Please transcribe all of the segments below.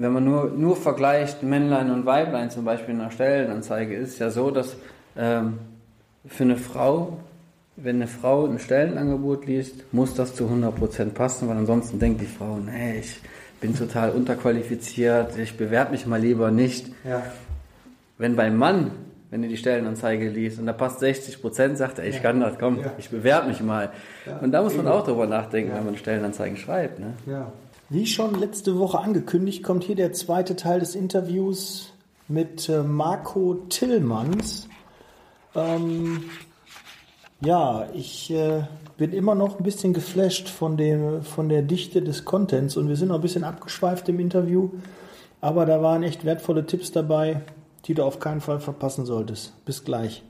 wenn man nur, nur vergleicht Männlein und Weiblein zum Beispiel in einer Stellenanzeige, ist es ja so, dass ähm, für eine Frau, wenn eine Frau ein Stellenangebot liest, muss das zu 100% passen, weil ansonsten denkt die Frau, nee, ich bin total unterqualifiziert, ich bewerbe mich mal lieber nicht. Ja. Wenn beim Mann, wenn du die Stellenanzeige liest und da passt 60 Prozent, sagt er, ich Ja. kann das, komm, Ja. ich bewerbe mich mal. Und da muss man Eben. auch drüber nachdenken, wenn man Stellenanzeigen schreibt. Ne? Ja. Wie schon letzte Woche angekündigt, kommt hier der zweite Teil des Interviews mit äh, Marco Tillmanns. Ähm, ja, ich äh, bin immer noch ein bisschen geflasht von, dem, von der Dichte des Contents und wir sind noch ein bisschen abgeschweift im Interview, aber da waren echt wertvolle Tipps dabei, die du auf keinen Fall verpassen solltest. Bis gleich.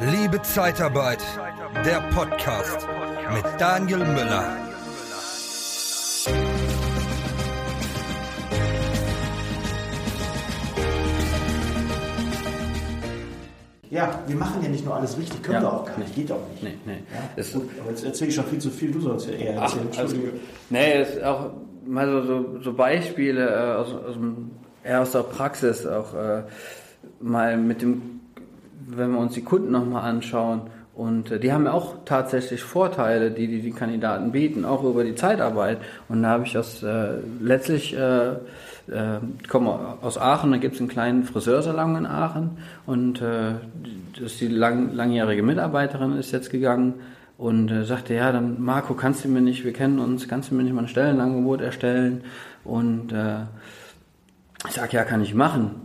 Liebe Zeitarbeit, der Podcast mit Daniel Müller. Ja, wir machen ja nicht nur alles richtig, können Ja. wir auch gar nicht, geht auch nicht. Nee, nee. Ja, gut, aber jetzt erzähle ich schon viel zu viel, du sollst ja eher Ach, erzählen. Entschuldige. gut. Nee, es ist auch mal so, so, so Beispiele äh, aus, aus, eher aus der Praxis, auch äh, mal mit dem, wenn wir uns die Kunden nochmal anschauen. Und äh, die haben auch tatsächlich Vorteile, die, die die Kandidaten bieten, auch über die Zeitarbeit. Und da habe ich das äh, letztlich, äh, äh, komme aus Aachen, da gibt es einen kleinen Friseursalon in Aachen. Und äh, das ist die lang, langjährige Mitarbeiterin ist jetzt gegangen und äh, sagte, ja, dann Marco, kannst du mir nicht, wir kennen uns, kannst du mir nicht mal ein Stellenangebot erstellen? Und äh, ich sag, ja, kann ich machen.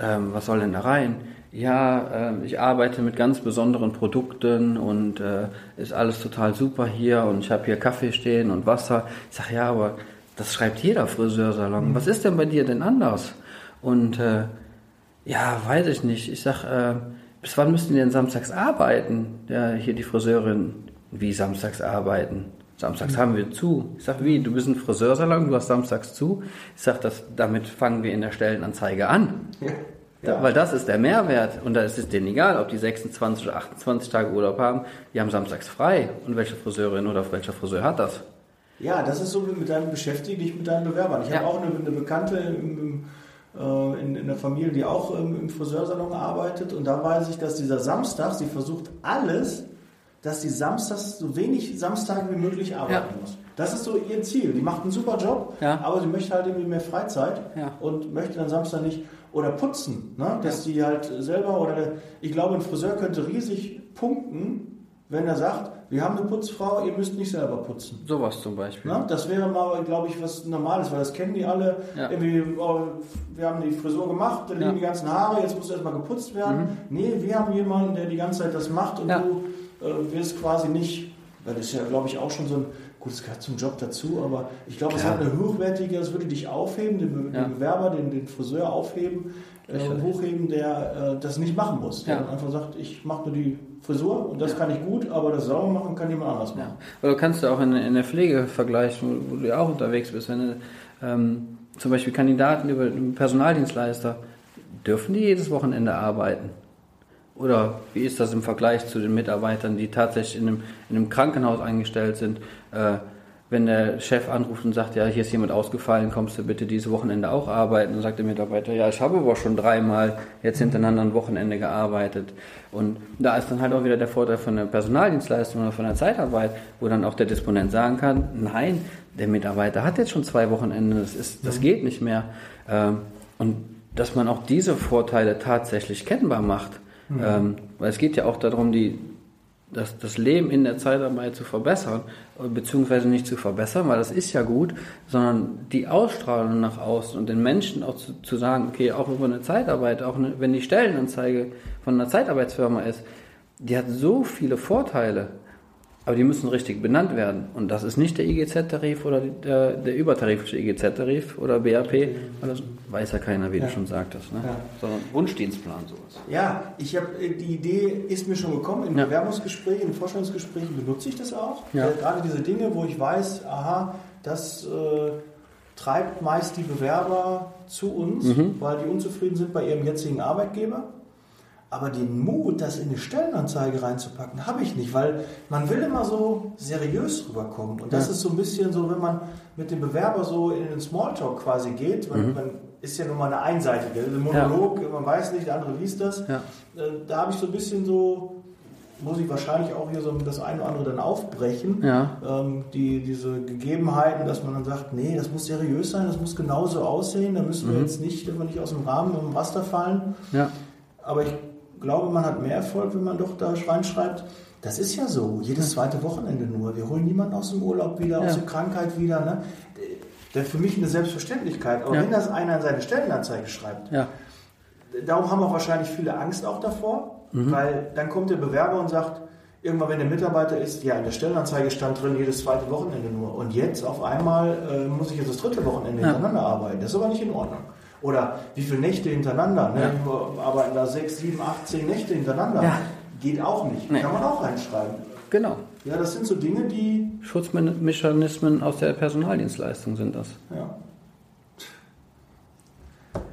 Ähm, was soll denn da rein? Ja, ähm, ich arbeite mit ganz besonderen Produkten und äh, ist alles total super hier und ich habe hier Kaffee stehen und Wasser. Ich sag, ja, aber das schreibt jeder Friseursalon. Was ist denn bei dir denn anders? Und äh, ja, weiß ich nicht. Ich sag, äh, bis wann müssten die denn samstags arbeiten? Ja, hier die Friseurin. Wie samstags arbeiten? Samstags haben wir zu. Ich sag, wie? Du bist ein Friseursalon, du hast samstags zu. Ich sag, das, damit fangen wir in der Stellenanzeige an. Da, weil das ist der Mehrwert. Und da ist es denen egal, ob die 26 oder 28 Tage Urlaub haben. Die haben samstags frei. Und welche Friseurin oder welcher Friseur hat das? Ja, das ist so wie mit deinem Beschäftige dich mit deinen Bewerbern. Ich Ja. habe auch eine, eine Bekannte im, im, äh, in, in der Familie, die auch ähm, im Friseursalon arbeitet. Und da weiß ich, dass dieser Samstag, sie versucht alles, dass sie samstags so wenig Samstage wie möglich arbeiten Ja. muss. Das ist so ihr Ziel. Die macht einen super Job, Ja. aber sie möchte halt irgendwie mehr Freizeit Ja. und möchte dann Samstag nicht oder putzen, ne? dass die halt selber oder ich glaube, ein Friseur könnte riesig punkten, wenn er sagt, wir haben eine Putzfrau, ihr müsst nicht selber putzen. Sowas zum Beispiel. Ne? Das wäre mal, glaube ich, was Normales, weil das kennen die alle. Ja. Oh, wir haben die Frisur gemacht, da liegen Ja. die ganzen Haare, jetzt muss erstmal geputzt werden. Nee, wir haben jemanden, der die ganze Zeit das macht und Ja. du äh, wirst quasi nicht, weil das ist ja, glaube ich, auch schon so ein, gut, es gehört zum Job dazu, aber ich glaube, es hat eine hochwertige, es würde dich aufheben, den, Be Ja. den Bewerber, den, den Friseur aufheben, äh, Sicherlich. hochheben, der äh, das nicht machen muss. Der Ja. einfach sagt, ich mache nur die Frisur und das Ja. kann ich gut, aber das sauber machen kann jemand anders machen. Ja. Oder kannst du auch in, in der Pflege vergleichen, wo, wo du ja auch unterwegs bist. Wenn du, ähm, zum Beispiel Kandidaten über einen Personaldienstleister, dürfen die jedes Wochenende arbeiten? Oder wie ist das im Vergleich zu den Mitarbeitern, die tatsächlich in einem, in einem Krankenhaus eingestellt sind? Äh, wenn der Chef anruft und sagt, ja, hier ist jemand ausgefallen, kommst du bitte dieses Wochenende auch arbeiten? Dann sagt der Mitarbeiter, ja, ich habe aber schon dreimal jetzt hintereinander ein Wochenende gearbeitet. Und da ist dann halt auch wieder der Vorteil von der Personaldienstleistung oder von der Zeitarbeit, wo dann auch der Disponent sagen kann, nein, der Mitarbeiter hat jetzt schon zwei Wochenende, das, ist, das geht nicht mehr. Ähm, Und dass man auch diese Vorteile tatsächlich kennbar macht. Ähm, weil es geht ja auch darum, die, das, das Leben in der Zeitarbeit zu verbessern, beziehungsweise nicht zu verbessern, weil das ist ja gut, sondern die Ausstrahlung nach außen und den Menschen auch zu, zu sagen, okay, auch über eine Zeitarbeit, auch eine, wenn die Stellenanzeige von einer Zeitarbeitsfirma ist, die hat so viele Vorteile, aber die müssen richtig benannt werden. Und das ist nicht der IGZ-Tarif oder der, der übertarifische IGZ-Tarif oder BAP. Oder so. Weiß ja keiner, wie Ja. du schon sagtest. Ne? Ja. Sondern Wunschdienstplan, sowas. Ja, ich habe die Idee ist mir schon gekommen in Ja. Bewerbungsgesprächen, in Vorstellungsgesprächen benutze ich das auch. Ja. Äh, Gerade diese Dinge, wo ich weiß, aha, das äh, treibt meist die Bewerber zu uns, Mhm. weil die unzufrieden sind bei ihrem jetzigen Arbeitgeber. Aber den Mut, das in eine Stellenanzeige reinzupacken, habe ich nicht, weil man will immer so seriös rüberkommen. Und das Ja. ist so ein bisschen so, wenn man mit dem Bewerber so in den Smalltalk quasi geht, man, Mhm. man ist ja nun mal eine einseitige, ein Monolog, man weiß nicht, der andere liest das. Ja. Äh, Da habe ich so ein bisschen so, muss ich wahrscheinlich auch hier so das eine oder andere dann aufbrechen. Ja. Ähm, die, diese Gegebenheiten, dass man dann sagt, nee, das muss seriös sein, das muss genauso aussehen, da müssen wir Mhm. jetzt nicht, dürfen wir nicht aus dem Rahmen, im Raster fallen. Ja. Aber ich glaube, man hat mehr Erfolg, wenn man doch da reinschreibt. Das ist ja so, jedes zweite Wochenende nur. Wir holen niemanden aus dem Urlaub wieder, aus Ja. der Krankheit wieder. Ne? Das ist für mich eine Selbstverständlichkeit. Aber Ja. wenn das einer in seine Stellenanzeige schreibt, Ja. darum haben auch wahrscheinlich viele Angst auch davor, weil dann kommt der Bewerber und sagt, irgendwann, wenn der Mitarbeiter ist, ja, in der Stellenanzeige stand drin, jedes zweite Wochenende nur. Und jetzt auf einmal äh, muss ich jetzt das dritte Wochenende Ja. hintereinander arbeiten. Das ist aber nicht in Ordnung. Oder wie viele Nächte hintereinander? Ne? Ja. Wir arbeiten da sechs, sieben, acht, zehn Nächte hintereinander. Ja. Geht auch nicht. Nee. Kann man auch reinschreiben. Genau. Ja, das sind so Dinge, die. Schutzmechanismen aus der Personaldienstleistung sind das. Ja,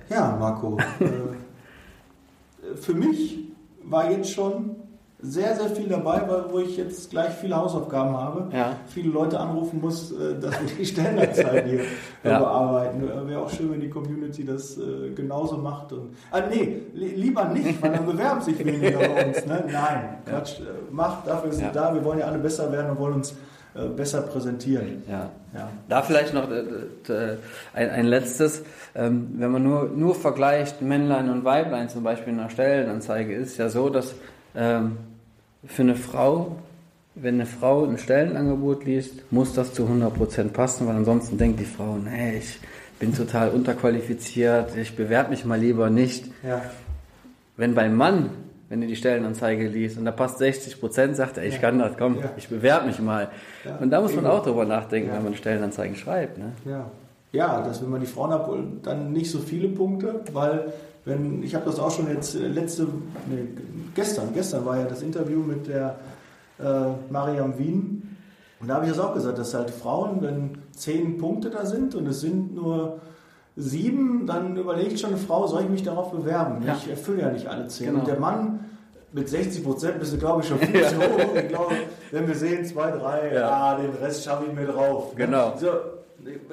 ja Marco. äh, für mich war jetzt schon sehr, sehr viel dabei, weil, wo ich jetzt gleich viele Hausaufgaben habe. Ja. Viele Leute anrufen muss, äh, dass wir die Stellenanzeige hier Ja. bearbeiten. Äh, Wäre auch schön, wenn die Community das äh, genauso macht. Und, ah, nee, li lieber nicht, weil dann bewerben sich weniger bei uns. Ne? Nein, Quatsch. Macht, dafür sind Ja. da. Wir wollen ja alle besser werden und wollen uns besser präsentieren. Ja. Ja. Da vielleicht noch ein, ein letztes, ähm, wenn man nur, nur vergleicht Männlein und Weiblein zum Beispiel in einer Stellenanzeige, ist ja so, dass ähm, für eine Frau, wenn eine Frau ein Stellenangebot liest, muss das zu 100% passen, weil ansonsten denkt die Frau, nee, ich bin total unterqualifiziert, ich bewerbe mich mal lieber nicht. Ja. Wenn beim Mann, wenn du die Stellenanzeige liest und da passt 60 Prozent, sagt er, ich kann das, komm, Ja. ich bewerbe mich mal. Ja. Und da muss man auch drüber nachdenken, Ja. wenn man Stellenanzeigen schreibt. Ne? Ja. Ja, dass wenn man die Frauen abholt, dann nicht so viele Punkte, weil wenn, ich habe das auch schon jetzt äh, letzte, nee, gestern, gestern war ja das Interview mit der äh, Mariam Wien und da habe ich das auch gesagt, dass halt Frauen, wenn zehn Punkte da sind und es sind nur sieben, dann überlegt schon eine Frau, soll ich mich darauf bewerben? Ja. Ich erfülle ja nicht alle zehn. Genau. Und der Mann mit 60 Prozent bist du, glaube ich, schon viel zu hoch. Ich glaube, wenn wir sehen, zwei, drei, Ja. ja. den Rest schaffe ich mir drauf. ne? Genau. So,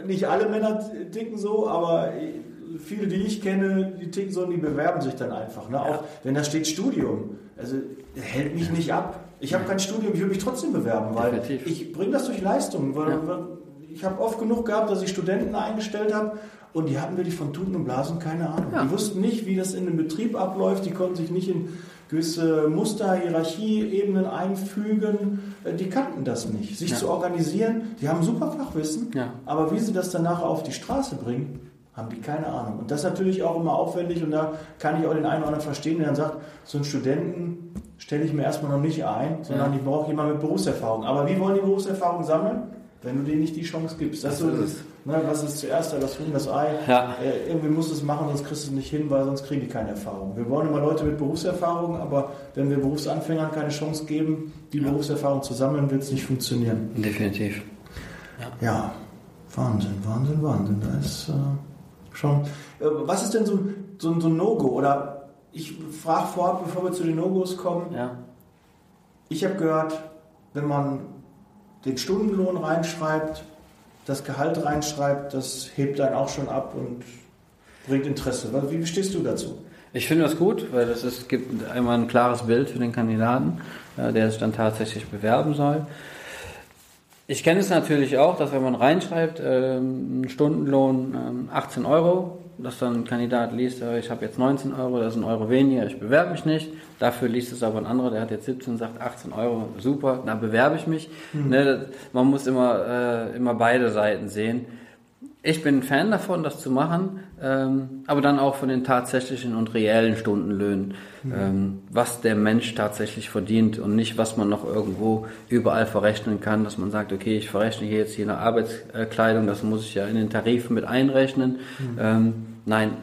nicht alle Männer ticken so, aber viele, die ich kenne, die ticken so die bewerben sich dann einfach. Ne? Auch wenn da steht Studium. Also hält mich nicht ab. Ich habe kein Studium, ich will mich trotzdem bewerben, weil Definitiv. ich bringe das durch Leistung. Weil, ich habe oft genug gehabt, dass ich Studenten eingestellt habe und die hatten wirklich von Tuten und Blasen keine Ahnung. Ja. Die wussten nicht, wie das in einem Betrieb abläuft, die konnten sich nicht in gewisse Muster, Hierarchieebenen einfügen. Äh, Die kannten das nicht. Sich Ja. zu organisieren, die haben super Fachwissen, Ja. aber wie sie das dann nachher auf die Straße bringen, haben die keine Ahnung. Und das ist natürlich auch immer aufwendig und da kann ich auch den einen oder anderen verstehen, der dann sagt, so einen Studenten stelle ich mir erstmal noch nicht ein, sondern Ja. ich brauche jemanden mit Berufserfahrung. Aber wie wollen die Berufserfahrung sammeln? Wenn du denen nicht die Chance gibst. Das, Das ist ist ne, was ist zuerst da, das Huhn, das Ei. Ja. Äh, irgendwie musst du es machen, sonst kriegst du es nicht hin, weil sonst kriegen die keine Erfahrung. Wir wollen immer Leute mit Berufserfahrung, aber wenn wir Berufsanfängern keine Chance geben, die Berufserfahrung zu sammeln, wird es nicht funktionieren. Definitiv. Ja, Wahnsinn, Wahnsinn, Wahnsinn. Da ist äh, schon. Äh, was ist denn so, so, so ein No-Go? Oder ich frage vorab, bevor wir zu den No-Gos kommen. Ja. Ich habe gehört, wenn man den Stundenlohn reinschreibt, das Gehalt reinschreibt, das hebt einen auch schon ab und bringt Interesse. Wie stehst du dazu? Ich finde das gut, weil das ist, gibt einmal ein klares Bild für den Kandidaten, äh, der sich dann tatsächlich bewerben soll. Ich kenne es natürlich auch, dass wenn man reinschreibt, ähm, ein Stundenlohn ähm, 18 Euro, dass dann ein Kandidat liest, äh, ich habe jetzt 19 Euro, das ist ein Euro weniger, ich bewerbe mich nicht. Dafür liest es aber ein anderer, der hat jetzt 17 und sagt 18 Euro, super, da bewerbe ich mich. Ne, das, man muss immer, äh, immer beide Seiten sehen. Ich bin ein Fan davon, das zu machen, ähm, aber dann auch von den tatsächlichen und reellen Stundenlöhnen, ähm, was der Mensch tatsächlich verdient und nicht, was man noch irgendwo überall verrechnen kann, dass man sagt, okay, ich verrechne hier jetzt hier eine Arbeitskleidung, das muss ich ja in den Tarifen mit einrechnen. Ähm, nein,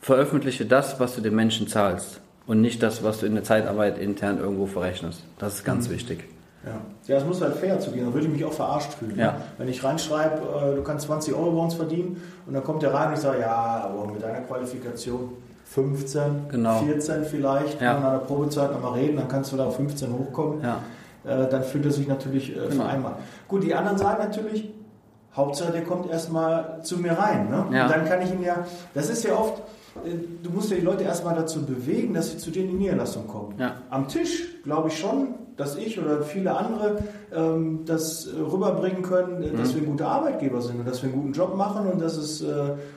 veröffentliche das, was du den Menschen zahlst und nicht das, was du in der Zeitarbeit intern irgendwo verrechnest. Das ist ganz wichtig. Ja. ja, es muss halt fair zugehen, dann würde ich mich auch verarscht fühlen. Ja. Ne? Wenn ich reinschreibe, äh, du kannst 20 Euro bei uns verdienen und dann kommt der rein und ich sage, ja, aber mit deiner Qualifikation 15, Genau. 14 vielleicht, Ja. an der Probezeit nochmal reden, dann kannst du da auf 15 hochkommen. Ja. Äh, dann fühlt er sich natürlich äh, Genau. vereinbart. Gut, die anderen sagen natürlich, Hauptsache der kommt erstmal zu mir rein. Ne? Ja. Und dann kann ich ihn ja, das ist ja oft, äh, du musst ja die Leute erstmal dazu bewegen, dass sie zu dir in die Niederlassung kommen. Ja. Am Tisch glaube ich schon, dass ich oder viele andere ähm, das äh, rüberbringen können, äh, dass Mhm. wir gute Arbeitgeber sind und dass wir einen guten Job machen und dass es äh,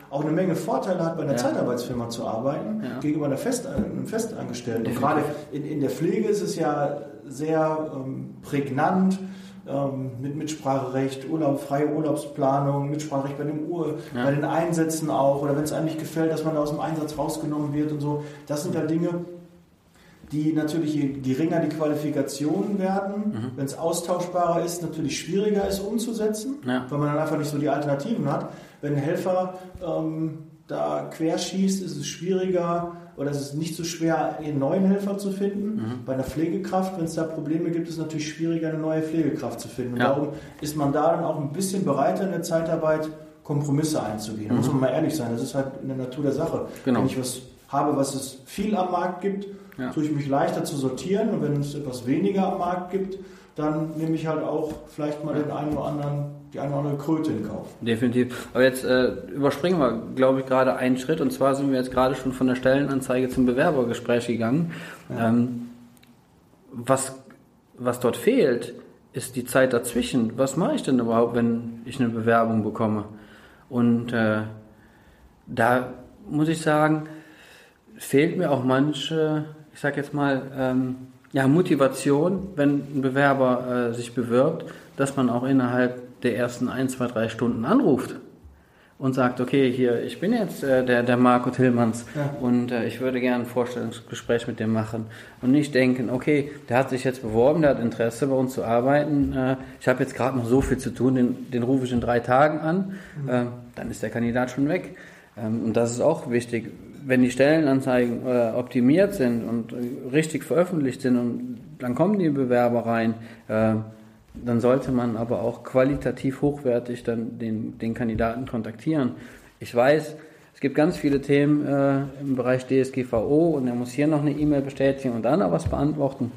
auch eine Menge Vorteile hat, bei einer Ja. Zeitarbeitsfirma zu arbeiten, Ja. gegenüber einer Fest, einem Festangestellten. Und gerade in, in der Pflege ist es ja sehr ähm, prägnant ähm, mit Mitspracherecht, Urlaub, freie Urlaubsplanung, Mitspracherecht bei, dem Ur, Ja. bei den Einsätzen auch oder wenn es einem nicht gefällt, dass man da aus dem Einsatz rausgenommen wird und so. Das sind ja Dinge, die natürlich je geringer die Qualifikationen werden, Mhm. wenn es austauschbarer ist, natürlich schwieriger ist umzusetzen, Ja. weil man dann einfach nicht so die Alternativen hat. Wenn ein Helfer ähm, da querschießt, ist es schwieriger oder es ist nicht so schwer, einen neuen Helfer zu finden. Mhm. Bei einer Pflegekraft, wenn es da Probleme gibt, ist es natürlich schwieriger, eine neue Pflegekraft zu finden. Und Ja. darum ist man da dann auch ein bisschen bereiter in der Zeitarbeit Kompromisse einzugehen. Da muss man mal ehrlich sein, das ist halt in der Natur der Sache. Mhm. Genau. Wenn ich was habe, was es viel am Markt gibt, Ja. tue ich mich leichter zu sortieren und wenn es etwas weniger am Markt gibt, dann nehme ich halt auch vielleicht mal den einen oder anderen, die eine oder andere Kröte in Kauf. Definitiv. Aber jetzt äh, überspringen wir, glaube ich, gerade einen Schritt. Und zwar sind wir jetzt gerade schon von der Stellenanzeige zum Bewerbergespräch gegangen. Ähm, was, was dort fehlt, ist die Zeit dazwischen. Was mache ich denn überhaupt, wenn ich eine Bewerbung bekomme? Und äh, da muss ich sagen, fehlt mir auch manche, ich sag jetzt mal, ähm, ja, Motivation, wenn ein Bewerber äh, sich bewirbt, dass man auch innerhalb der ersten ein, zwei, drei Stunden anruft und sagt, okay, hier, ich bin jetzt äh, der, der Marco Tillmanns Ja. und äh, ich würde gerne ein Vorstellungsgespräch mit dir machen. Und nicht denken, okay, der hat sich jetzt beworben, der hat Interesse bei uns zu arbeiten, äh, ich habe jetzt gerade noch so viel zu tun, den, den rufe ich in drei Tagen an, äh, dann ist der Kandidat schon weg. Ähm, und das ist auch wichtig, wenn die Stellenanzeigen äh, optimiert sind und richtig veröffentlicht sind und dann kommen die Bewerber rein, äh, dann sollte man aber auch qualitativ hochwertig dann den, den Kandidaten kontaktieren. Ich weiß, es gibt ganz viele Themen äh, im Bereich DSGVO und er muss hier noch eine E-Mail bestätigen und da noch was beantworten.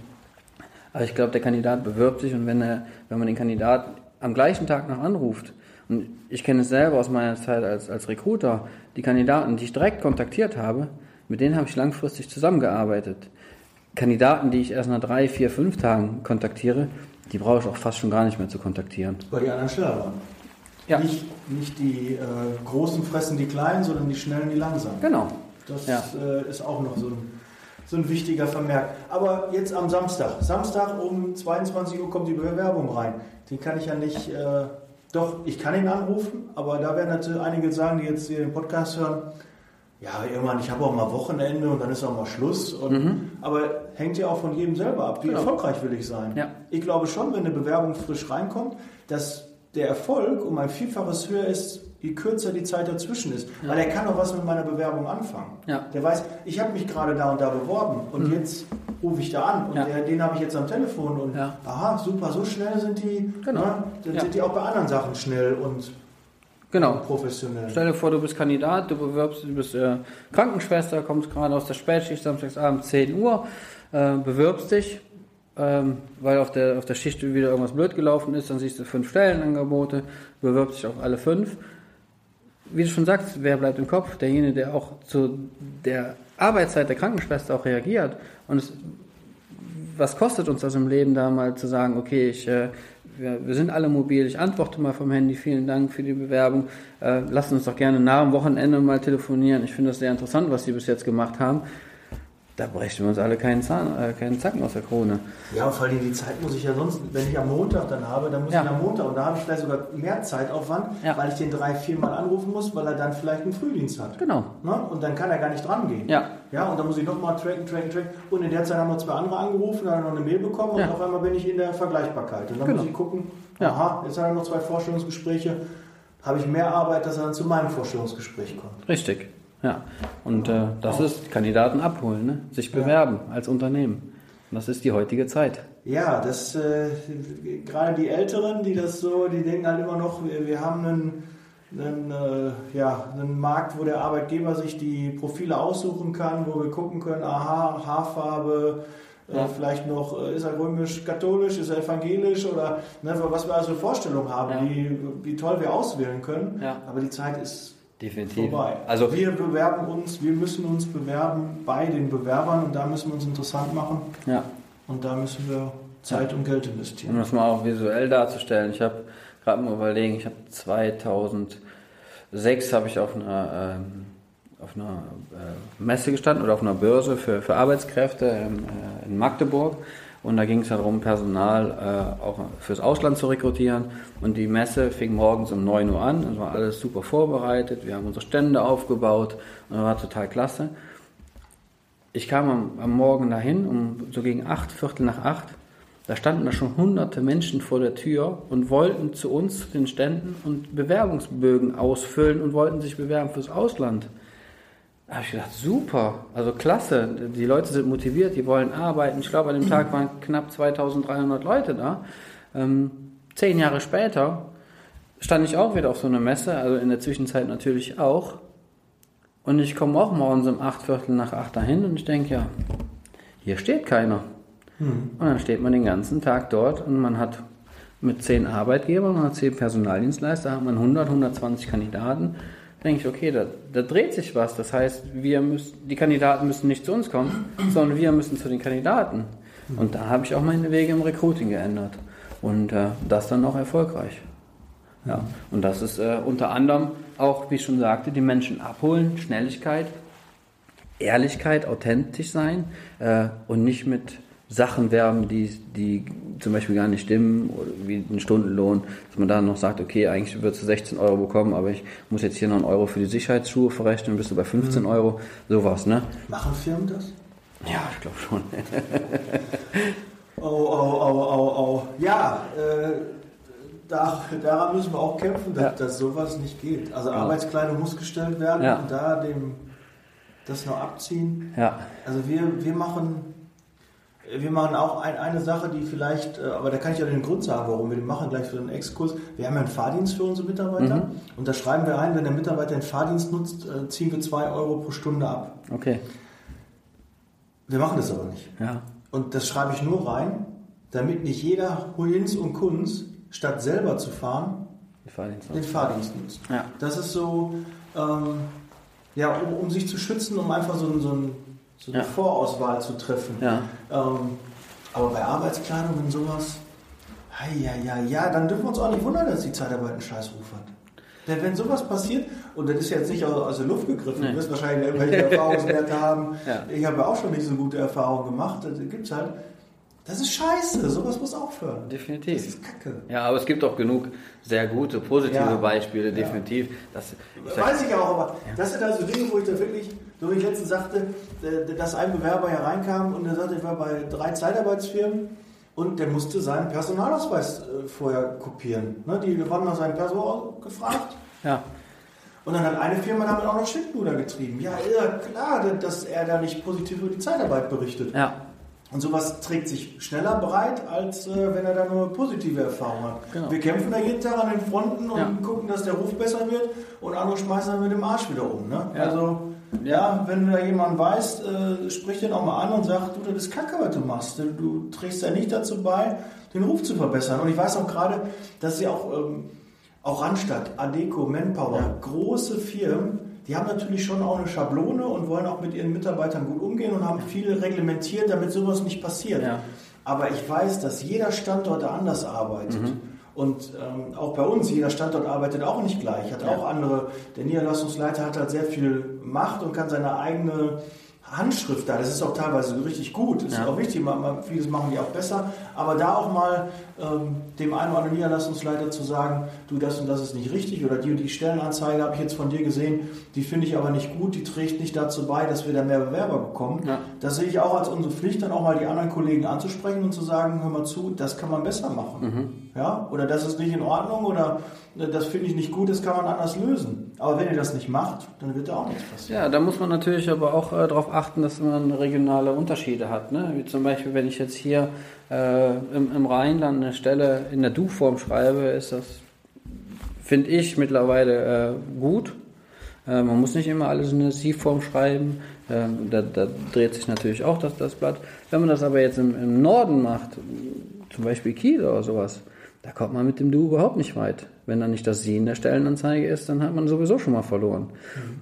Aber ich glaube, der Kandidat bewirbt sich und wenn, er, wenn man den Kandidaten am gleichen Tag noch anruft, und ich kenne es selber aus meiner Zeit als, als Recruiter, die Kandidaten, die ich direkt kontaktiert habe, mit denen habe ich langfristig zusammengearbeitet. Kandidaten, die ich erst nach drei, vier, fünf Tagen kontaktiere, die brauche ich auch fast schon gar nicht mehr zu kontaktieren. Weil die anderen schneller waren. Ja. Nicht, nicht die äh, Großen fressen die Kleinen, sondern die Schnellen die Langsamen. Genau. Das Ja. äh, ist auch noch so ein, so ein wichtiger Vermerk. Aber jetzt am Samstag. Samstag um 22 Uhr kommt die Bewerbung rein. Den kann ich ja nicht. Äh, doch, ich kann ihn anrufen, aber da werden natürlich einige sagen, die jetzt hier den Podcast hören. Ja, irgendwann, ich habe auch mal Wochenende und dann ist auch mal Schluss. Und, Aber hängt ja auch von jedem selber ab. Wie Mhm. Genau. erfolgreich will ich sein? Ja. Ich glaube schon, wenn eine Bewerbung frisch reinkommt, dass der Erfolg um ein Vielfaches höher ist, je kürzer die Zeit dazwischen ist. Weil er kann auch was mit meiner Bewerbung anfangen. Ja. Mhm. Der weiß, ich habe mich gerade da und da beworben und jetzt rufe ich da an und Ja. der, den habe ich jetzt am Telefon und Ja. aha, super, so schnell sind die. Genau. Ne? Dann Ja. sind die auch bei anderen Sachen schnell und Genau. professionell. Stell dir vor, du bist Kandidat, du bewirbst, du bist äh, Krankenschwester, kommst gerade aus der Spätschicht, samstagsabend 10 Uhr, äh, bewirbst dich, ähm, weil auf der, auf der Schicht wieder irgendwas blöd gelaufen ist, dann siehst du fünf Stellenangebote, bewirbst dich auf alle fünf. Wie du schon sagst, wer bleibt im Kopf? Derjenige, der auch zu der Arbeitszeit der Krankenschwester auch reagiert. Und es, was kostet uns das im Leben, da mal zu sagen, okay, ich, äh, wir, wir sind alle mobil, ich antworte mal vom Handy, vielen Dank für die Bewerbung. Äh, lasst uns doch gerne nach dem Wochenende mal telefonieren. Ich finde das sehr interessant, was Sie bis jetzt gemacht haben. Da brechen wir uns alle keinen, Zahn, äh, keinen Zacken aus der Krone. Ja, und vor allem die Zeit muss ich ja sonst, wenn ich am Montag dann habe, dann muss Ja. ich am Montag und da habe ich vielleicht sogar mehr Zeitaufwand, Ja. weil ich den drei, vier Mal anrufen muss, weil er dann vielleicht einen Frühdienst hat. Genau. Ne? Und dann kann er gar nicht dran gehen. Ja. Ja, und dann muss ich nochmal tracken, tracken, tracken. Und in der Zeit haben wir zwei andere angerufen, dann noch eine Mail bekommen und Ja. auf einmal bin ich in der Vergleichbarkeit. Und dann Genau. muss ich gucken, Ja. aha, jetzt hat er noch zwei Vorstellungsgespräche, habe ich mehr Arbeit, dass er dann zu meinem Vorstellungsgespräch kommt. Richtig. Ja. Und äh, das ist Kandidaten abholen, ne? sich bewerben als Unternehmen. Und das ist die heutige Zeit. Ja, das äh, gerade die Älteren, die das so, die denken halt immer noch, wir, wir haben einen einen, äh, ja, einen Markt, wo der Arbeitgeber sich die Profile aussuchen kann, wo wir gucken können, aha, Haarfarbe, äh, ja. vielleicht noch, äh, ist er römisch-katholisch, ist er evangelisch oder ne, was wir also Vorstellungen haben, ja. wie, wie toll wir auswählen können. Ja. Aber die Zeit ist Definitiv. vorbei. Also wir bewerben uns, wir müssen uns bewerben bei den Bewerbern und da müssen wir uns interessant machen. Ja. Und da müssen wir Zeit und Geld investieren. Um das mal auch visuell darzustellen, ich habe gerade mal überlegen, ich habe 2006 habe ich auf einer ähm, auf einer äh, Messe gestanden oder auf einer Börse für, für Arbeitskräfte in, äh, in Magdeburg. Und da ging es darum, Personal äh, auch fürs Ausland zu rekrutieren. Und die Messe fing morgens um 9 Uhr an. Es war alles super vorbereitet. Wir haben unsere Stände aufgebaut. Und das war total klasse. Ich kam am, am Morgen dahin, um so gegen acht, Viertel nach acht. Da standen da schon hunderte Menschen vor der Tür und wollten zu uns, zu den Ständen und Bewerbungsbögen ausfüllen und wollten sich bewerben fürs Ausland. Da habe ich gedacht, super, also klasse. Die Leute sind motiviert, die wollen arbeiten. Ich glaube, an dem Tag waren knapp 2300 Leute da. Ähm, zehn Jahre später stand ich auch wieder auf so einer Messe, also in der Zwischenzeit natürlich auch. Und ich komme auch morgens um acht Viertel nach acht dahin und ich denke, ja, hier steht keiner. Hm. Und dann steht man den ganzen Tag dort und man hat mit zehn Arbeitgebern, man hat zehn Personaldienstleister, hat man 100, 120 Kandidaten denke ich, okay, da, da, dreht sich was. Das heißt, wir müssen, die Kandidaten müssen nicht zu uns kommen, sondern wir müssen zu den Kandidaten. Und da habe ich auch meine Wege im Recruiting geändert. Und äh, das dann auch erfolgreich. Ja. Und das ist äh, unter anderem auch, wie ich schon sagte, die Menschen abholen, Schnelligkeit, Ehrlichkeit, authentisch sein äh, und nicht mit Sachen werben, die, die zum Beispiel gar nicht stimmen, oder wie ein Stundenlohn, dass man dann noch sagt, okay, eigentlich würdest du 16 Euro bekommen, aber ich muss jetzt hier noch einen Euro für die Sicherheitsschuhe verrechnen, bist du bei 15 mhm. Euro, sowas, ne? Machen Firmen das? Ja, ich glaube schon. oh, oh, oh, oh, oh. Ja, äh, da, daran müssen wir auch kämpfen, dass, ja. dass sowas nicht geht. Also ja. Arbeitskleidung muss gestellt werden ja. und da dem das noch abziehen. Ja. Also wir, wir machen wir machen auch ein, eine Sache, die vielleicht, äh, aber da kann ich ja den Grund sagen, warum wir den machen, gleich für den Exkurs. Wir haben ja einen Fahrdienst für unsere Mitarbeiter mhm. und da schreiben wir ein, wenn der Mitarbeiter den Fahrdienst nutzt, äh, ziehen wir zwei Euro pro Stunde ab. Okay. Wir machen das aber nicht. Ja. Und das schreibe ich nur rein, damit nicht jeder Hinz und Kunz, statt selber zu fahren, Fahrdienst den Fahrdienst nutzt. Ja. Das ist so, ähm, ja, um, um, sich zu schützen, um einfach so, so ein so eine ja. Vorauswahl zu treffen. Ja. Ähm, aber bei Arbeitskleidung und sowas, ja, ja, ja, dann dürfen wir uns auch nicht wundern, dass die Zeitarbeit einen Scheißruf hat. Denn wenn sowas passiert, und das ist jetzt nicht aus, der Luft gegriffen, nee. du wirst wahrscheinlich irgendwelche Erfahrungswerte haben. Ja. Ich habe ja auch schon nicht so gute Erfahrungen gemacht. Das gibt es halt. Das ist scheiße, sowas muss aufhören. Definitiv. Das ist kacke. Ja, aber es gibt auch genug sehr gute, positive ja. Beispiele, definitiv. Das, ich Weiß ich auch, aber ja. das sind also Dinge, wo ich da wirklich, so wie ich letztens sagte, dass ein Bewerber hier reinkam und er sagte, ich war bei drei Zeitarbeitsfirmen und der musste seinen Personalausweis äh, vorher kopieren. Ne, die waren nach seinem Personal gefragt. Ja. Und dann hat eine Firma damit auch noch Schindluder getrieben. Ja, ja, klar, dass er da nicht positiv über die Zeitarbeit berichtet. Ja. Und sowas trägt sich schneller breit, als äh, wenn er da nur positive Erfahrungen hat. Genau. Wir kämpfen da jeden Tag an den Fronten und ja. gucken, dass der Ruf besser wird und andere schmeißen dann mit dem Arsch wieder um. Ne? Ja. Also, ja, wenn du da jemanden weißt, äh, sprich den auch mal an und sag, du, das ist Kacke, was du machst. Du, du trägst ja nicht dazu bei, den Ruf zu verbessern. Und ich weiß auch gerade, dass sie auch, ähm, auch Randstadt, Adeco, Manpower, ja. große Firmen, die haben natürlich schon auch eine Schablone und wollen auch mit ihren Mitarbeitern gut umgehen und haben viel reglementiert, damit sowas nicht passiert. Ja. Aber ich weiß, dass jeder Standort anders arbeitet. Mhm. Und ähm, auch bei uns, jeder Standort arbeitet auch nicht gleich, hat ja. auch andere. Der Niederlassungsleiter hat halt sehr viel Macht und kann seine eigene Handschrift da. Das ist auch teilweise richtig gut. Das ja. ist auch wichtig. Man, man, vieles machen die auch besser. Aber da auch mal ähm, dem einen oder anderen Niederlassungsleiter zu sagen, du, das und das ist nicht richtig oder die und die Stellenanzeige habe ich jetzt von dir gesehen, die finde ich aber nicht gut, die trägt nicht dazu bei, dass wir da mehr Bewerber bekommen. Ja. Das sehe ich auch als unsere Pflicht, dann auch mal die anderen Kollegen anzusprechen und zu sagen, hör mal zu, das kann man besser machen. Mhm. Ja? Oder das ist nicht in Ordnung oder äh, das finde ich nicht gut, das kann man anders lösen. Aber wenn ihr das nicht macht, dann wird da auch nichts passieren. Ja, da muss man natürlich aber auch äh, darauf achten, dass man regionale Unterschiede hat. Ne? Wie zum Beispiel, wenn ich jetzt hier äh, im, im Rheinland eine Stelle in der Du-Form schreibe, ist das finde ich mittlerweile äh, gut. Äh, man muss nicht immer alles in eine Sie-Form schreiben. Ähm, da, da, dreht sich natürlich auch das, das Blatt. Wenn man das aber jetzt im, im Norden macht, zum Beispiel Kiel oder sowas, da kommt man mit dem Du überhaupt nicht weit. Wenn dann nicht das Sie in der Stellenanzeige ist, dann hat man sowieso schon mal verloren.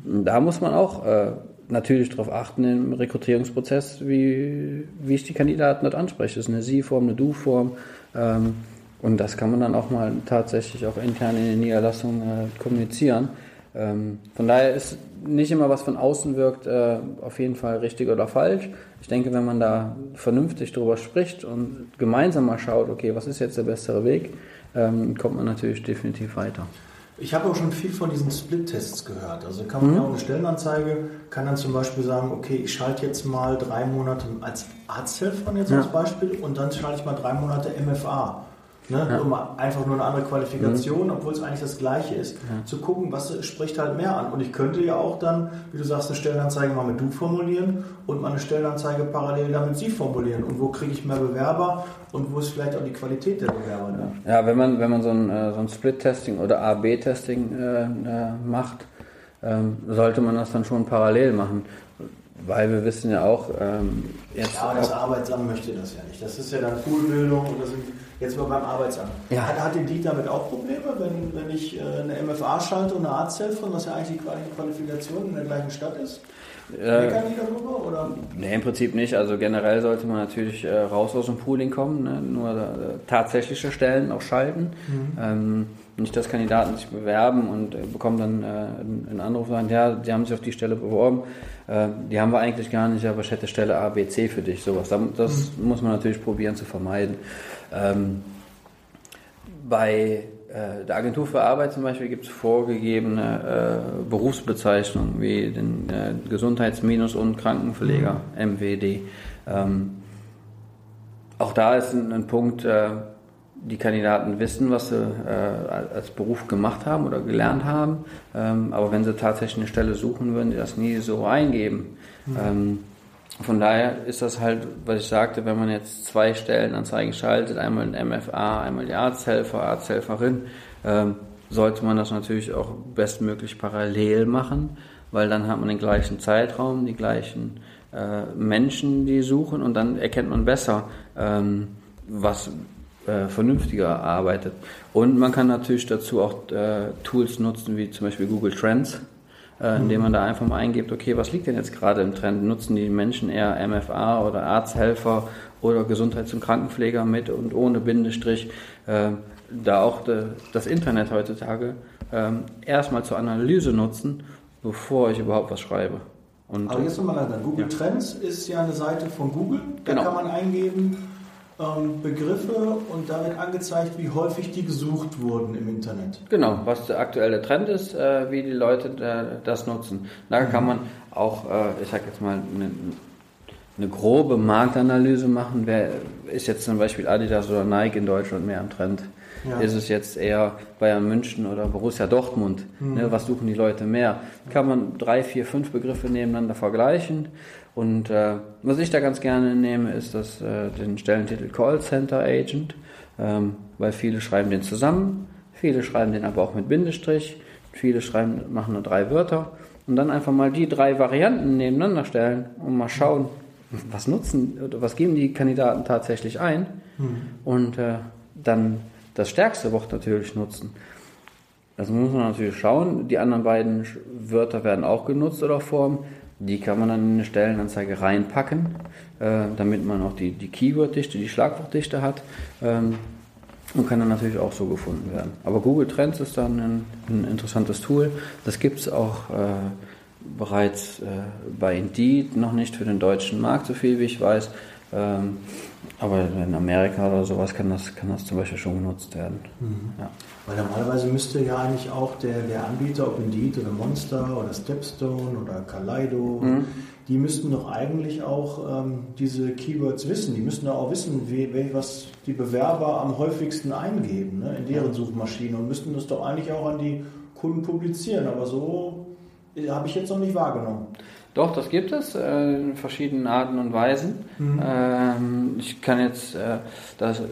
Mhm. Da muss man auch äh, natürlich darauf achten im Rekrutierungsprozess, wie, wie ich die Kandidaten dort anspreche. Das ist eine Sie-Form, eine Du-Form. Ähm, und das kann man dann auch mal tatsächlich auch intern in den Niederlassungen äh, kommunizieren. Ähm, von daher ist nicht immer was von außen wirkt äh, auf jeden Fall richtig oder falsch. Ich denke, wenn man da vernünftig drüber spricht und gemeinsam mal schaut, okay, was ist jetzt der bessere Weg, ähm, kommt man natürlich definitiv weiter. Ich habe auch schon viel von diesen Split-Tests gehört. Also kann man mhm. ja auch eine Stellenanzeige, kann dann zum Beispiel sagen, okay, ich schalte jetzt mal drei Monate als Arzthelfer jetzt ja. als Beispiel und dann schalte ich mal drei Monate MFA. Ne? Ja. einfach nur eine andere Qualifikation, mhm. obwohl es eigentlich das Gleiche ist. Ja. Zu gucken, was spricht halt mehr an. Und ich könnte ja auch dann, wie du sagst, eine Stellenanzeige mal mit du formulieren und mal eine Stellenanzeige parallel damit sie formulieren. Und wo kriege ich mehr Bewerber und wo ist vielleicht auch die Qualität der Bewerber da? Ja, wenn man, wenn man so ein, äh, so ein Split-Testing oder A-B-Testing äh, äh, macht, ähm, sollte man das dann schon parallel machen. Weil wir wissen ja auch, ähm, jetzt. Ja, das Arbeitsamt möchte das ja nicht. Das ist ja dann Schulbildung und das sind Jetzt mal beim Arbeitsamt. Ja. Hat, hat die damit auch Probleme, wenn, wenn ich äh, eine MFA schalte und eine Arzthelferin, was ja eigentlich die Qualifikation in der gleichen Stadt ist? Äh, die darüber? Oder? Nee, im Prinzip nicht. Also generell sollte man natürlich äh, raus aus dem Pooling kommen, ne? nur äh, tatsächliche Stellen auch schalten. Mhm. Ähm, nicht, dass Kandidaten sich bewerben und äh, bekommen dann äh, einen Anruf und sagen, ja, die haben sich auf die Stelle beworben, äh, die haben wir eigentlich gar nicht, aber ich hätte Stelle A, B, C für dich, sowas. Das mhm. muss man natürlich probieren zu vermeiden. Ähm, bei äh, der Agentur für Arbeit zum Beispiel gibt es vorgegebene äh, Berufsbezeichnungen wie den äh, Gesundheits- und Krankenpfleger, mhm. MWD. Ähm, auch da ist ein, ein Punkt, äh, die Kandidaten wissen, was sie äh, als Beruf gemacht haben oder gelernt haben, ähm, aber wenn sie tatsächlich eine Stelle suchen, würden die das nie so eingeben. Mhm. Ähm, von daher ist das halt, was ich sagte, wenn man jetzt zwei Stellenanzeigen schaltet, einmal den MFA, einmal die Arzthelfer, Arzthelferin, ähm, sollte man das natürlich auch bestmöglich parallel machen, weil dann hat man den gleichen Zeitraum, die gleichen äh, Menschen, die suchen und dann erkennt man besser, ähm, was äh, vernünftiger arbeitet. Und man kann natürlich dazu auch äh, Tools nutzen, wie zum Beispiel Google Trends äh, indem man da einfach mal eingibt, okay, was liegt denn jetzt gerade im Trend? Nutzen die Menschen eher MFA oder Arzthelfer oder Gesundheits- und Krankenpfleger mit und ohne Bindestrich? Äh, da auch de, das Internet heutzutage äh, erstmal zur Analyse nutzen, bevor ich überhaupt was schreibe. Und, Aber jetzt nochmal dann. Google ja. Trends ist ja eine Seite von Google. Da genau. kann man eingeben, ähm, Begriffe und damit angezeigt, wie häufig die gesucht wurden im Internet. Genau, was der aktuelle Trend ist, äh, wie die Leute äh, das nutzen. Da mhm. kann man auch, äh, ich sag jetzt mal, eine, eine grobe Marktanalyse machen. Wer ist jetzt zum Beispiel Adidas oder Nike in Deutschland mehr am Trend? Ja. Ist es jetzt eher Bayern München oder Borussia Dortmund? Mhm. Ne, was suchen die Leute mehr? Kann man drei, vier, fünf Begriffe nebeneinander vergleichen und äh, was ich da ganz gerne nehme, ist das, äh, den Stellentitel Call Center Agent, ähm, weil viele schreiben den zusammen, viele schreiben den aber auch mit Bindestrich, viele schreiben, machen nur drei Wörter und dann einfach mal die drei Varianten nebeneinander stellen und mal schauen, was nutzen oder was geben die Kandidaten tatsächlich ein mhm. und äh, dann das stärkste Wort natürlich nutzen. Das muss man natürlich schauen. Die anderen beiden Wörter werden auch genutzt oder Formen. Die kann man dann in eine Stellenanzeige reinpacken, äh, damit man auch die, die Keyworddichte, die Schlagwortdichte hat ähm, und kann dann natürlich auch so gefunden werden. Aber Google Trends ist dann ein, ein interessantes Tool. Das gibt es auch äh, bereits äh, bei Indeed, noch nicht für den deutschen Markt, so viel wie ich weiß. Ähm, aber in Amerika oder sowas kann das, kann das zum Beispiel schon genutzt werden. Mhm. Ja. Weil normalerweise müsste ja eigentlich auch der, der Anbieter, ob Indeed oder Monster oder Stepstone oder Kaleido, mhm. die müssten doch eigentlich auch ähm, diese Keywords wissen. Die müssten doch auch wissen, wie, was die Bewerber am häufigsten eingeben ne, in deren Suchmaschine und müssten das doch eigentlich auch an die Kunden publizieren. Aber so äh, habe ich jetzt noch nicht wahrgenommen. Doch, das gibt es äh, in verschiedenen Arten und Weisen. Mhm. Ähm, ich kann jetzt äh, das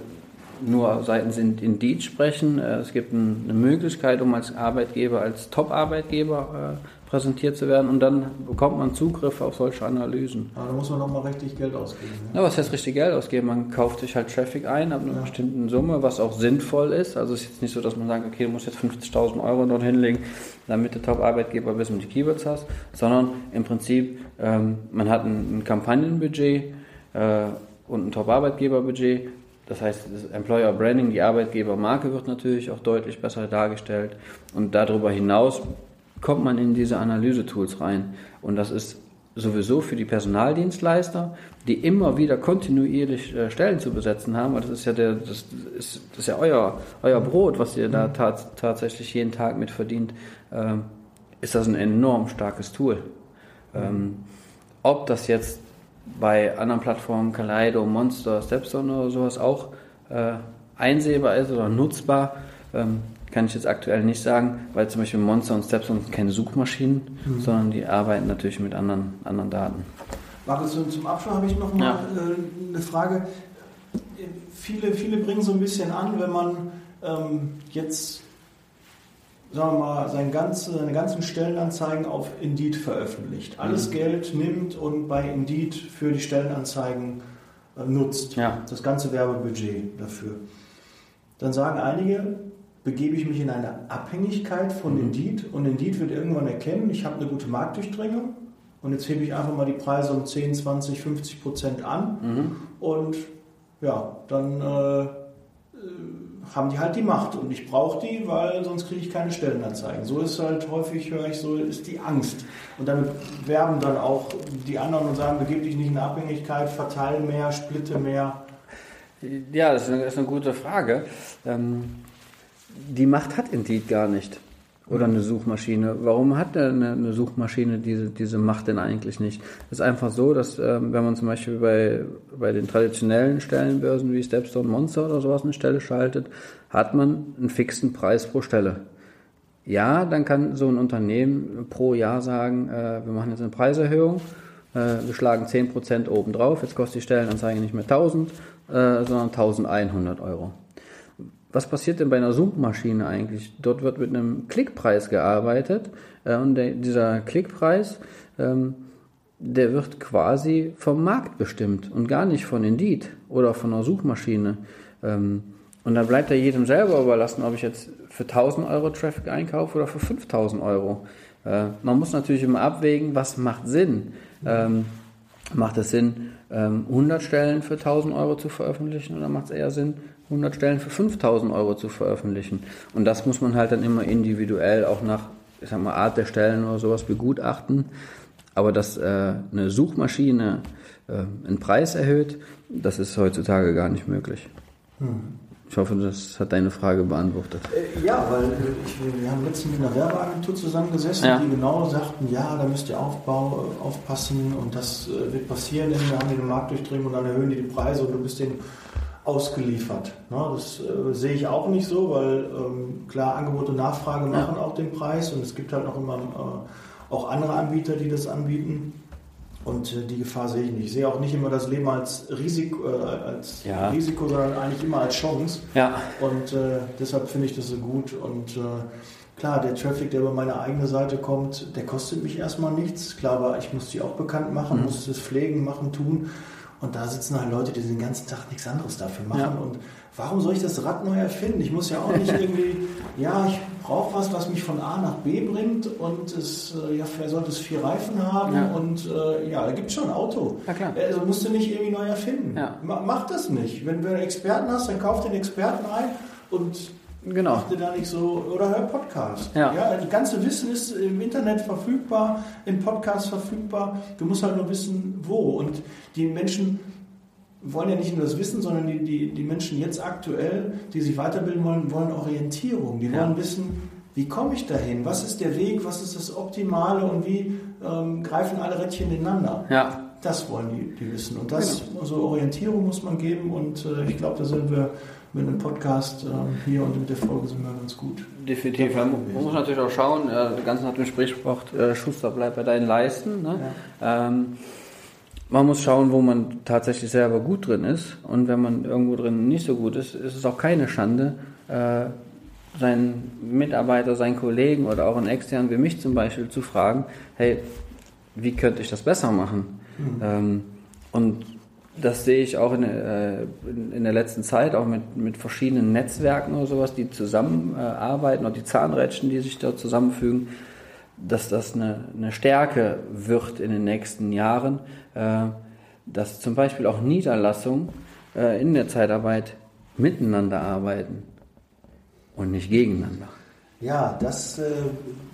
nur seitens Indeed sprechen. Äh, es gibt eine Möglichkeit, um als Arbeitgeber, als Top-Arbeitgeber äh, präsentiert zu werden und dann bekommt man Zugriff auf solche Analysen. Aber da muss man nochmal richtig Geld ausgeben. Ja? ja, was heißt richtig Geld ausgeben? Man kauft sich halt Traffic ein ab einer ja. bestimmten Summe, was auch sinnvoll ist. Also es ist jetzt nicht so, dass man sagt, okay, du musst jetzt 50.000 Euro dort hinlegen, damit du Top-Arbeitgeber bist und die Keywords hast, sondern im Prinzip, ähm, man hat ein, ein Kampagnenbudget äh, und ein Top-Arbeitgeber-Budget. Das heißt, das Employer Branding, die Arbeitgebermarke wird natürlich auch deutlich besser dargestellt. Und darüber hinaus kommt man in diese Analyse-Tools rein. Und das ist sowieso für die Personaldienstleister, die immer wieder kontinuierlich äh, Stellen zu besetzen haben, weil das ist ja der, das ist, das ist ja euer, euer Brot, was ihr da tat, tatsächlich jeden Tag mit verdient, ähm, ist das ein enorm starkes Tool. Ähm, ob das jetzt bei anderen Plattformen, Kaleido, Monster, Stepstone oder sowas auch äh, einsehbar ist oder nutzbar, ähm, kann ich jetzt aktuell nicht sagen, weil zum Beispiel Monster und Stepstone sind keine Suchmaschinen, mhm. sondern die arbeiten natürlich mit anderen, anderen Daten. Markus, zum Abschluss habe ich noch mal ja. äh, eine Frage. Viele, viele bringen so ein bisschen an, wenn man ähm, jetzt sagen wir mal, seine, ganze, seine ganzen Stellenanzeigen auf Indeed veröffentlicht. Alles mhm. Geld nimmt und bei Indeed für die Stellenanzeigen äh, nutzt. Ja. Das ganze Werbebudget dafür. Dann sagen einige, begebe ich mich in eine Abhängigkeit von mhm. Indeed und Indeed wird irgendwann erkennen, ich habe eine gute Marktdurchdringung und jetzt hebe ich einfach mal die Preise um 10, 20, 50 Prozent an mhm. und ja, dann äh, haben die halt die Macht und ich brauche die, weil sonst kriege ich keine Stellenanzeigen. So ist halt häufig, höre ich so, ist die Angst. Und damit werben dann auch die anderen und sagen, begib dich nicht in Abhängigkeit, verteile mehr, splitte mehr. Ja, das ist eine, ist eine gute Frage. Ähm, die Macht hat Indeed gar nicht. Oder eine Suchmaschine. Warum hat eine, eine Suchmaschine diese, diese Macht denn eigentlich nicht? Es ist einfach so, dass ähm, wenn man zum Beispiel bei, bei den traditionellen Stellenbörsen wie Stepstone Monster oder sowas eine Stelle schaltet, hat man einen fixen Preis pro Stelle. Ja, dann kann so ein Unternehmen pro Jahr sagen, äh, wir machen jetzt eine Preiserhöhung, äh, wir schlagen 10% oben drauf, jetzt kostet die Stellenanzeige nicht mehr 1000, äh, sondern 1100 Euro. Was passiert denn bei einer Suchmaschine eigentlich? Dort wird mit einem Klickpreis gearbeitet äh, und der, dieser Klickpreis, ähm, der wird quasi vom Markt bestimmt und gar nicht von Indeed oder von einer Suchmaschine. Ähm, und dann bleibt er jedem selber überlassen, ob ich jetzt für 1000 Euro Traffic einkaufe oder für 5000 Euro. Äh, man muss natürlich immer abwägen, was macht Sinn. Ähm, macht es Sinn, 100 ähm, Stellen für 1000 Euro zu veröffentlichen oder macht es eher Sinn, 100 Stellen für 5000 Euro zu veröffentlichen. Und das muss man halt dann immer individuell auch nach, ich sag mal, Art der Stellen oder sowas begutachten. Aber dass äh, eine Suchmaschine äh, einen Preis erhöht, das ist heutzutage gar nicht möglich. Hm. Ich hoffe, das hat deine Frage beantwortet. Äh, ja, weil ich, wir haben letztens mit einer Werbeagentur zusammengesessen, ja. die genau sagten, ja, da müsst ihr Aufbau, äh, aufpassen und das äh, wird passieren, wir haben den Markt durchdringen und dann erhöhen die die Preise und du bist den ausgeliefert. das äh, sehe ich auch nicht so, weil ähm, klar, Angebot und Nachfrage machen auch den Preis und es gibt halt noch immer äh, auch andere Anbieter, die das anbieten. Und äh, die Gefahr sehe ich nicht. Ich sehe auch nicht immer das Leben als Risiko, als ja. Risiko sondern eigentlich immer als Chance. Ja. Und deshalb finde ich das so gut. Und klar, der Traffic, der über meine eigene Seite kommt, der kostet mich erstmal nichts. Klar, aber ich muss die auch bekannt machen, mhm. muss es pflegen, machen, tun. Und da sitzen halt Leute, die den ganzen Tag nichts anderes dafür machen. Ja. Und warum soll ich das Rad neu erfinden? Ich muss ja auch nicht irgendwie, ja, ich brauche was, was mich von A nach B bringt und es, äh, ja, vielleicht sollte es vier Reifen haben ja. und äh, ja, da gibt es schon ein Auto. Also musst du nicht irgendwie neu erfinden. Ja. Mach das nicht. Wenn du einen Experten hast, dann kauf den Experten ein und Genau. Achte da nicht so, oder hör Podcast. Ja. ja. Das ganze Wissen ist im Internet verfügbar, im Podcast verfügbar. Du musst halt nur wissen, wo. Und die Menschen wollen ja nicht nur das Wissen, sondern die, die, die Menschen jetzt aktuell, die sich weiterbilden wollen, wollen Orientierung. Die wollen wissen, wie komme ich dahin? Was ist der Weg? Was ist das Optimale? Und wie ähm, greifen alle Rädchen ineinander? Ja. Das wollen die, die wissen. Und das, genau. also Orientierung muss man geben. Und äh, ich glaube, da sind wir mit einem Podcast äh, hier und mit der Folge sind wir ganz gut. Definitiv. Man, man muss natürlich auch schauen, äh, der ganze hat im Sprichwort, äh, Schuster bleibt bei deinen Leisten. Ne? Ja. Ähm, man muss schauen, wo man tatsächlich selber gut drin ist. Und wenn man irgendwo drin nicht so gut ist, ist es auch keine Schande, äh, seinen Mitarbeiter, seinen Kollegen oder auch einen externen wie mich zum Beispiel zu fragen, hey, wie könnte ich das besser machen? Mhm. Ähm, und das sehe ich auch in, äh, in, der letzten Zeit, auch mit, mit verschiedenen Netzwerken oder sowas, die zusammenarbeiten und die Zahnrädchen, die sich da zusammenfügen, dass das eine, eine Stärke wird in den nächsten Jahren, äh, dass zum Beispiel auch Niederlassungen äh, in der Zeitarbeit miteinander arbeiten und nicht gegeneinander. Ja, das, äh,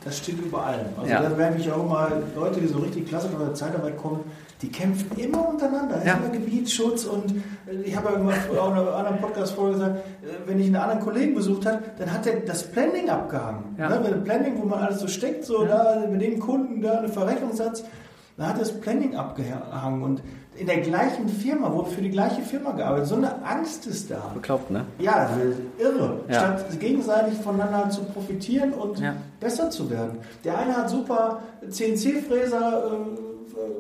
das steht über allem. Also ja. da merke ich auch mal Leute, die so richtig klasse von der Zeitarbeit kommen, die kämpfen immer untereinander. Ja. immer Gebietsschutz und äh, ich habe ja immer auch in einer anderen Podcast-Folge gesagt, äh, wenn ich einen anderen Kollegen besucht habe, dann hat er das Planning abgehangen. Ja. Ne? Planning, wo man alles so steckt, so ja. da mit dem Kunden, da eine Verrechnungssatz, da hat das Planning abgehangen und in der gleichen Firma, wurde für die gleiche Firma gearbeitet. So eine Angst ist da. Bekloppt, ne? Ja, irre. Ja. Statt gegenseitig voneinander zu profitieren und ja. besser zu werden. Der eine hat super CNC-Fräser äh,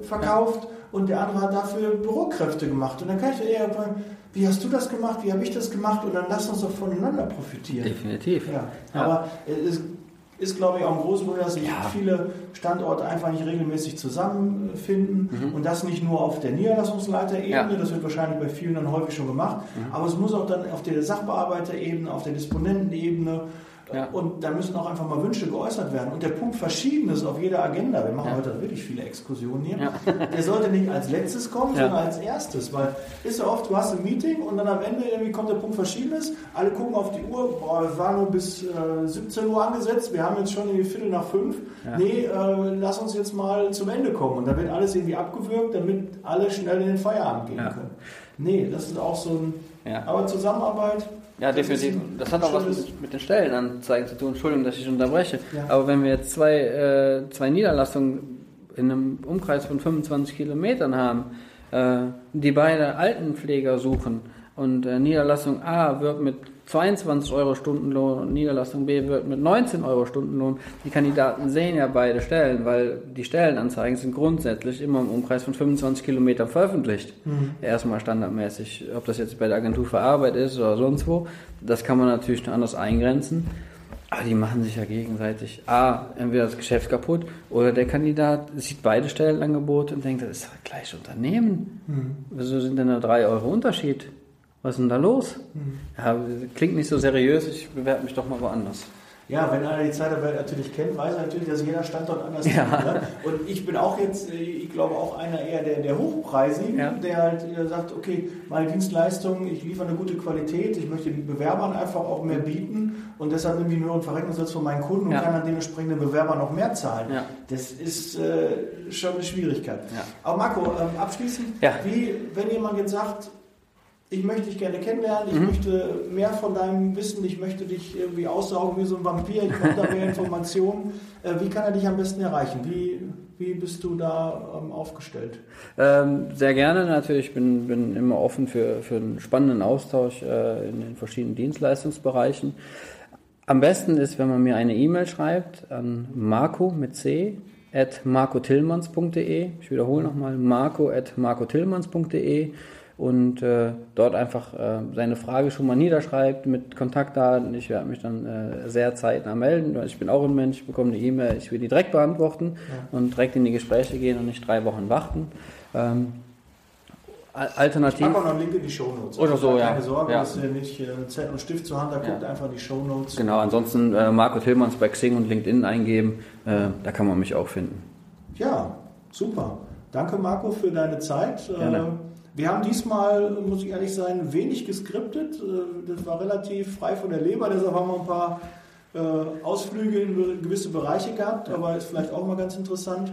verkauft ja. und der andere hat dafür Bürokräfte gemacht. Und dann kann ich eher fragen, wie hast du das gemacht, wie habe ich das gemacht und dann lass uns doch voneinander profitieren. Definitiv. Ja. Aber es ist, glaube ich, auch ein großes Problem, dass sich ja. viele Standorte einfach nicht regelmäßig zusammenfinden mhm. und das nicht nur auf der Niederlassungsleiterebene, ja. das wird wahrscheinlich bei vielen dann häufig schon gemacht, mhm. aber es muss auch dann auf der Sachbearbeiterebene, auf der Disponentenebene ja. Und da müssen auch einfach mal Wünsche geäußert werden. Und der Punkt Verschiedenes auf jeder Agenda, wir machen ja. heute wirklich viele Exkursionen hier, ja. der sollte nicht als letztes kommen, sondern als erstes. Weil ist ja oft, du hast ein Meeting und dann am Ende irgendwie kommt der Punkt Verschiedenes, alle gucken auf die Uhr, boah, es war nur bis äh, 17 Uhr angesetzt, wir haben jetzt schon irgendwie Viertel nach fünf. Nee, äh, lass uns jetzt mal zum Ende kommen. Und da wird alles irgendwie abgewürgt, damit alle schnell in den Feierabend gehen können. Nee, das ist auch so ein. Aber Zusammenarbeit ja, definitiv. Das hat auch was mit, mit, den Stellenanzeigen zu tun. Entschuldigung, dass ich unterbreche. Ja. Aber wenn wir jetzt zwei, äh, zwei Niederlassungen in einem Umkreis von 25 Kilometern haben, äh, die beide Altenpfleger suchen und äh, Niederlassung A wird mit 22 Euro Stundenlohn und Niederlassung B wird mit 19 Euro Stundenlohn. Die Kandidaten sehen ja beide Stellen, weil die Stellenanzeigen sind grundsätzlich immer im Umkreis von 25 Kilometern veröffentlicht. Mhm. Erstmal standardmäßig. Ob das jetzt bei der Agentur für Arbeit ist oder sonst wo, das kann man natürlich anders eingrenzen. Aber die machen sich ja gegenseitig A, entweder das Geschäft kaputt oder der Kandidat sieht beide Stellenangebote und denkt, das ist das gleiche Unternehmen. Mhm. Wieso sind denn da drei Euro Unterschied? Was ist denn da los? Mhm. Ja, klingt nicht so seriös, ich bewerbe mich doch mal woanders. Ja, wenn einer die Zeitarbeit natürlich kennt, weiß er natürlich, dass jeder Standort anders ist. Ne? Und ich bin auch jetzt, äh, ich glaube auch einer eher der, der Hochpreisigen, ja. der halt äh, sagt, okay, meine Dienstleistung, ich liefere eine gute Qualität, ich möchte den Bewerbern einfach auch mehr bieten und deshalb nehme ich nur einen Verrechnungssatz von meinen Kunden ja. und kann dann dementsprechend den Bewerbern noch mehr zahlen. Ja. Das ist äh, schon eine Schwierigkeit. Aber Marco, ähm, abschließend, wie, wenn jemand jetzt sagt, ich möchte dich gerne kennenlernen, ich mhm. möchte mehr von deinem Wissen, ich möchte dich irgendwie aussaugen wie so ein Vampir, ich brauche da mehr Informationen. Äh, wie kann er dich am besten erreichen? Wie, wie bist du da ähm, aufgestellt? Ähm, sehr gerne natürlich, ich bin, bin immer offen für, für einen spannenden Austausch äh, in den verschiedenen Dienstleistungsbereichen. Am besten ist, wenn man mir eine E-Mail schreibt an marco mit c at marcotillmanns.de. Ich wiederhole nochmal, marco at marcotillmanns.de und äh, dort einfach äh, seine Frage schon mal niederschreibt mit Kontaktdaten. Ich werde mich dann äh, sehr zeitnah melden. Ich bin auch ein Mensch, ich bekomme eine E-Mail, ich will die direkt beantworten ja. und direkt in die Gespräche gehen und nicht drei Wochen warten. Ähm, alternativ. Ich packe auch noch einen Link in die Show Notes. Oder so, ja. Keine Sorge, ja. dass ihr nicht äh, Zettel und Stift zur Hand da guckt, ja. einfach die Show Notes. Genau, ansonsten äh, Marco Tillmanns bei Xing und LinkedIn eingeben, äh, da kann man mich auch finden. Ja, super. Danke Marco für deine Zeit. Gerne. Wir haben diesmal, muss ich ehrlich sein, wenig geskriptet. Äh, das war relativ frei von der Leber, deshalb haben wir ein paar äh, Ausflüge in gewisse Bereiche gehabt, aber ist vielleicht auch mal ganz interessant.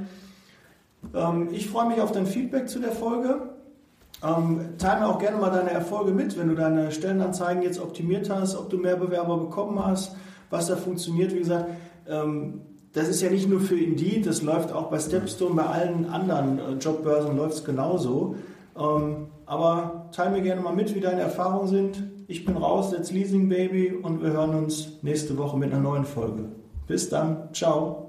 Ähm, ich freue mich auf dein Feedback zu der Folge. Ähm, teile mir auch gerne mal deine Erfolge mit, wenn du deine Stellenanzeigen jetzt optimiert hast, ob du mehr Bewerber bekommen hast, was da funktioniert. Wie gesagt, ähm, das ist ja nicht nur für Indeed, das läuft auch bei Stepstone, bei allen anderen äh, Jobbörsen läuft es genauso. Ähm, aber teile mir gerne mal mit, wie deine Erfahrungen sind. Ich bin raus, jetzt Leasing Baby und wir hören uns nächste Woche mit einer neuen Folge. Bis dann, ciao.